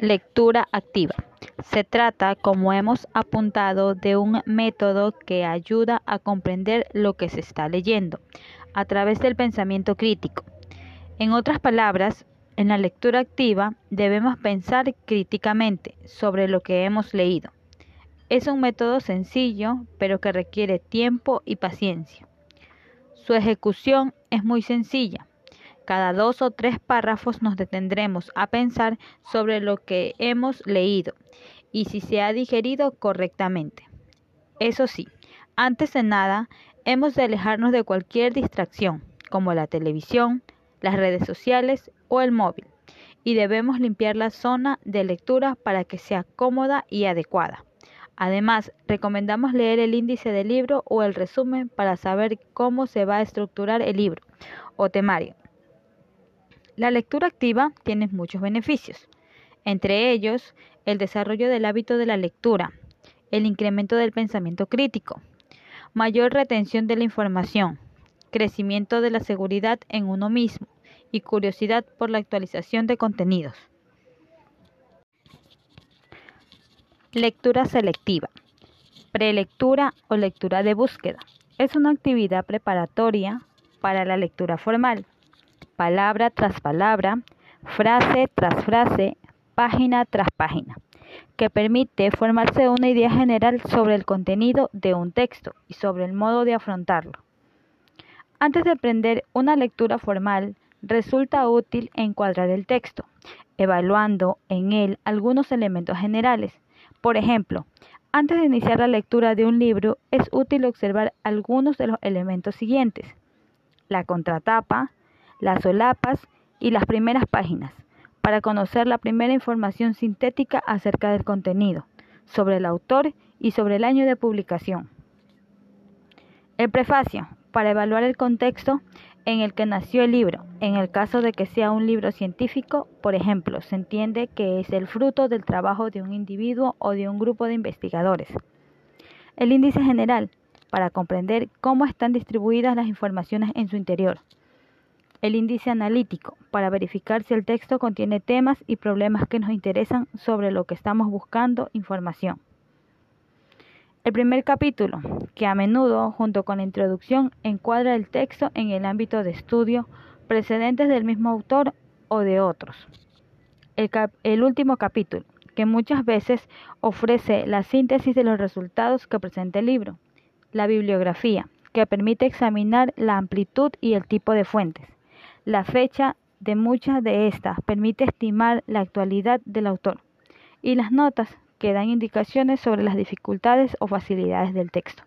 Lectura activa. Se trata, como hemos apuntado, de un método que ayuda a comprender lo que se está leyendo a través del pensamiento crítico. En otras palabras, en la lectura activa debemos pensar críticamente sobre lo que hemos leído. Es un método sencillo, pero que requiere tiempo y paciencia. Su ejecución es muy sencilla. Cada dos o tres párrafos nos detendremos a pensar sobre lo que hemos leído y si se ha digerido correctamente. Eso sí, antes de nada, hemos de alejarnos de cualquier distracción, como la televisión, las redes sociales o el móvil, y debemos limpiar la zona de lectura para que sea cómoda y adecuada. Además, recomendamos leer el índice del libro o el resumen para saber cómo se va a estructurar el libro o temario. La lectura activa tiene muchos beneficios, entre ellos el desarrollo del hábito de la lectura, el incremento del pensamiento crítico, mayor retención de la información, crecimiento de la seguridad en uno mismo y curiosidad por la actualización de contenidos. Lectura selectiva. Prelectura o lectura de búsqueda. Es una actividad preparatoria para la lectura formal palabra tras palabra, frase tras frase, página tras página, que permite formarse una idea general sobre el contenido de un texto y sobre el modo de afrontarlo. Antes de aprender una lectura formal, resulta útil encuadrar el texto, evaluando en él algunos elementos generales. Por ejemplo, antes de iniciar la lectura de un libro, es útil observar algunos de los elementos siguientes. La contratapa, las solapas y las primeras páginas, para conocer la primera información sintética acerca del contenido, sobre el autor y sobre el año de publicación. El prefacio, para evaluar el contexto en el que nació el libro. En el caso de que sea un libro científico, por ejemplo, se entiende que es el fruto del trabajo de un individuo o de un grupo de investigadores. El índice general, para comprender cómo están distribuidas las informaciones en su interior el índice analítico para verificar si el texto contiene temas y problemas que nos interesan sobre lo que estamos buscando información. El primer capítulo, que a menudo, junto con la introducción, encuadra el texto en el ámbito de estudio precedentes del mismo autor o de otros. El, último capítulo, que muchas veces ofrece la síntesis de los resultados que presenta el libro. La bibliografía, que permite examinar la amplitud y el tipo de fuentes. La fecha de muchas de estas permite estimar la actualidad del autor y las notas que dan indicaciones sobre las dificultades o facilidades del texto.